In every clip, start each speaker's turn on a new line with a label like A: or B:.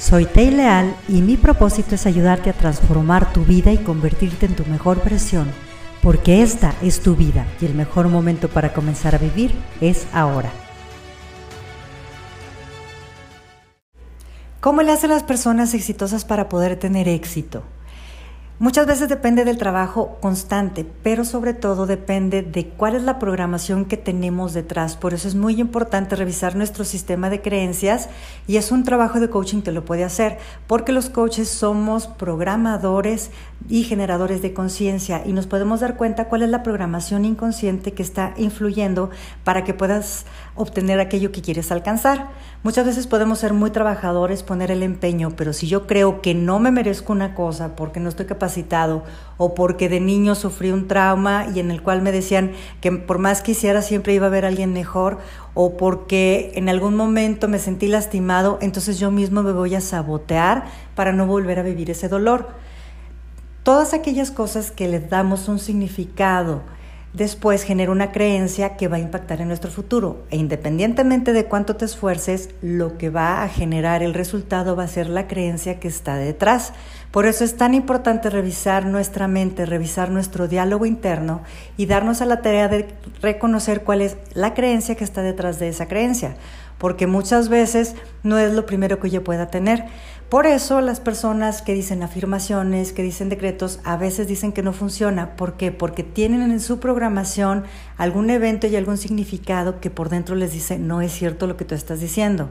A: Soy Tei Leal y mi propósito es ayudarte a transformar tu vida y convertirte en tu mejor versión, porque esta es tu vida y el mejor momento para comenzar a vivir es ahora. ¿Cómo le hacen las personas exitosas para poder tener éxito? Muchas veces depende del trabajo constante, pero sobre todo depende de cuál es la programación que tenemos detrás. Por eso es muy importante revisar nuestro sistema de creencias y es un trabajo de coaching que lo puede hacer, porque los coaches somos programadores y generadores de conciencia y nos podemos dar cuenta cuál es la programación inconsciente que está influyendo para que puedas obtener aquello que quieres alcanzar. Muchas veces podemos ser muy trabajadores, poner el empeño, pero si yo creo que no me merezco una cosa porque no estoy o porque de niño sufrí un trauma y en el cual me decían que por más que hiciera siempre iba a haber alguien mejor o porque en algún momento me sentí lastimado, entonces yo mismo me voy a sabotear para no volver a vivir ese dolor. Todas aquellas cosas que les damos un significado, después genera una creencia que va a impactar en nuestro futuro. E independientemente de cuánto te esfuerces, lo que va a generar el resultado va a ser la creencia que está detrás. Por eso es tan importante revisar nuestra mente, revisar nuestro diálogo interno y darnos a la tarea de reconocer cuál es la creencia que está detrás de esa creencia. Porque muchas veces no es lo primero que yo pueda tener. Por eso las personas que dicen afirmaciones, que dicen decretos, a veces dicen que no funciona. ¿Por qué? Porque tienen en su programación algún evento y algún significado que por dentro les dice, no es cierto lo que tú estás diciendo.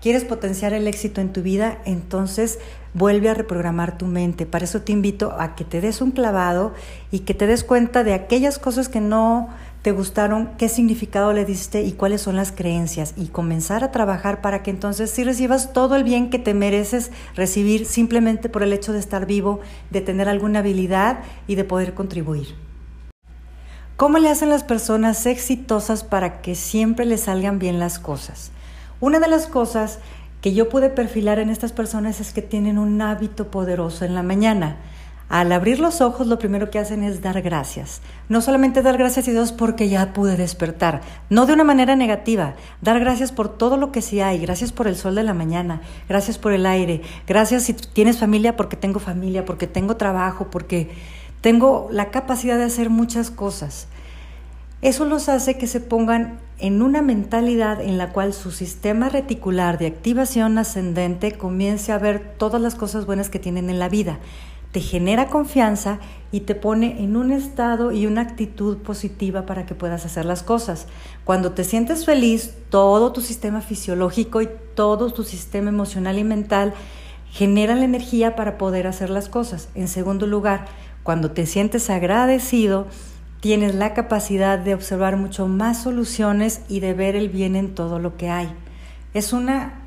A: ¿Quieres potenciar el éxito en tu vida? Entonces vuelve a reprogramar tu mente. Para eso te invito a que te des un clavado y que te des cuenta de aquellas cosas que no te gustaron, qué significado le diste y cuáles son las creencias y comenzar a trabajar para que entonces sí recibas todo el bien que te mereces recibir simplemente por el hecho de estar vivo, de tener alguna habilidad y de poder contribuir. ¿Cómo le hacen las personas exitosas para que siempre les salgan bien las cosas? Una de las cosas que yo pude perfilar en estas personas es que tienen un hábito poderoso en la mañana. Al abrir los ojos lo primero que hacen es dar gracias. No solamente dar gracias a Dios porque ya pude despertar, no de una manera negativa, dar gracias por todo lo que sí hay, gracias por el sol de la mañana, gracias por el aire, gracias si tienes familia porque tengo familia, porque tengo trabajo, porque tengo la capacidad de hacer muchas cosas. Eso los hace que se pongan en una mentalidad en la cual su sistema reticular de activación ascendente comience a ver todas las cosas buenas que tienen en la vida te genera confianza y te pone en un estado y una actitud positiva para que puedas hacer las cosas. Cuando te sientes feliz, todo tu sistema fisiológico y todo tu sistema emocional y mental generan la energía para poder hacer las cosas. En segundo lugar, cuando te sientes agradecido, tienes la capacidad de observar mucho más soluciones y de ver el bien en todo lo que hay. Es una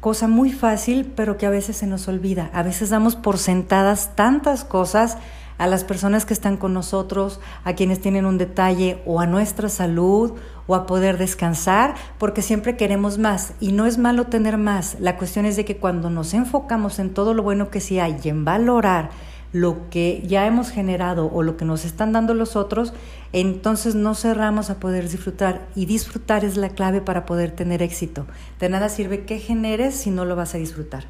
A: cosa muy fácil, pero que a veces se nos olvida. A veces damos por sentadas tantas cosas a las personas que están con nosotros, a quienes tienen un detalle o a nuestra salud o a poder descansar, porque siempre queremos más y no es malo tener más. La cuestión es de que cuando nos enfocamos en todo lo bueno que sí hay y en valorar lo que ya hemos generado o lo que nos están dando los otros, entonces no cerramos a poder disfrutar. Y disfrutar es la clave para poder tener éxito. De nada sirve que generes si no lo vas a disfrutar.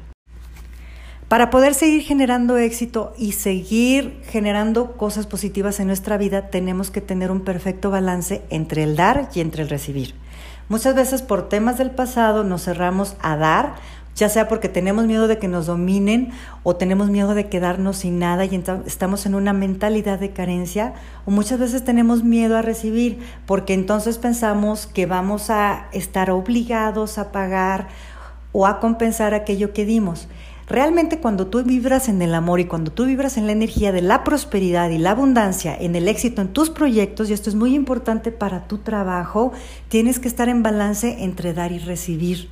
A: Para poder seguir generando éxito y seguir generando cosas positivas en nuestra vida, tenemos que tener un perfecto balance entre el dar y entre el recibir. Muchas veces por temas del pasado nos cerramos a dar ya sea porque tenemos miedo de que nos dominen o tenemos miedo de quedarnos sin nada y estamos en una mentalidad de carencia, o muchas veces tenemos miedo a recibir porque entonces pensamos que vamos a estar obligados a pagar o a compensar aquello que dimos. Realmente cuando tú vibras en el amor y cuando tú vibras en la energía de la prosperidad y la abundancia, en el éxito en tus proyectos, y esto es muy importante para tu trabajo, tienes que estar en balance entre dar y recibir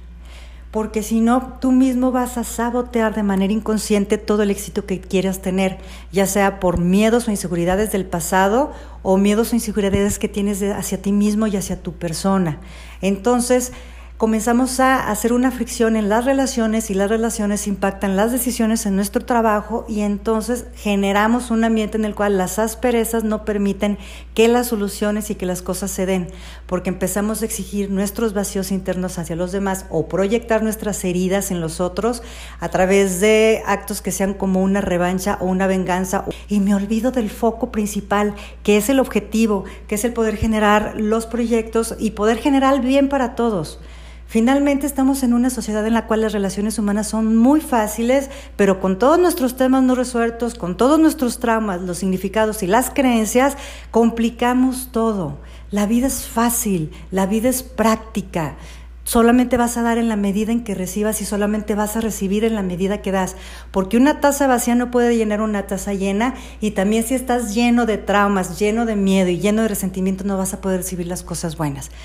A: porque si no, tú mismo vas a sabotear de manera inconsciente todo el éxito que quieras tener, ya sea por miedos o inseguridades del pasado o miedos o inseguridades que tienes hacia ti mismo y hacia tu persona. Entonces, comenzamos a hacer una fricción en las relaciones y las relaciones impactan las decisiones en nuestro trabajo y entonces generamos un ambiente en el cual las asperezas no permiten que las soluciones y que las cosas se den, porque empezamos a exigir nuestros vacíos internos hacia los demás o proyectar nuestras heridas en los otros a través de actos que sean como una revancha o una venganza y me olvido del foco principal, que es el objetivo, que es el poder generar los proyectos y poder generar bien para todos. Finalmente estamos en una sociedad en la cual las relaciones humanas son muy fáciles, pero con todos nuestros temas no resueltos, con todos nuestros traumas, los significados y las creencias, complicamos todo. La vida es fácil, la vida es práctica. Solamente vas a dar en la medida en que recibas y solamente vas a recibir en la medida que das. Porque una taza vacía no puede llenar una taza llena y también si estás lleno de traumas, lleno de miedo y lleno de resentimiento no vas a poder recibir las cosas buenas.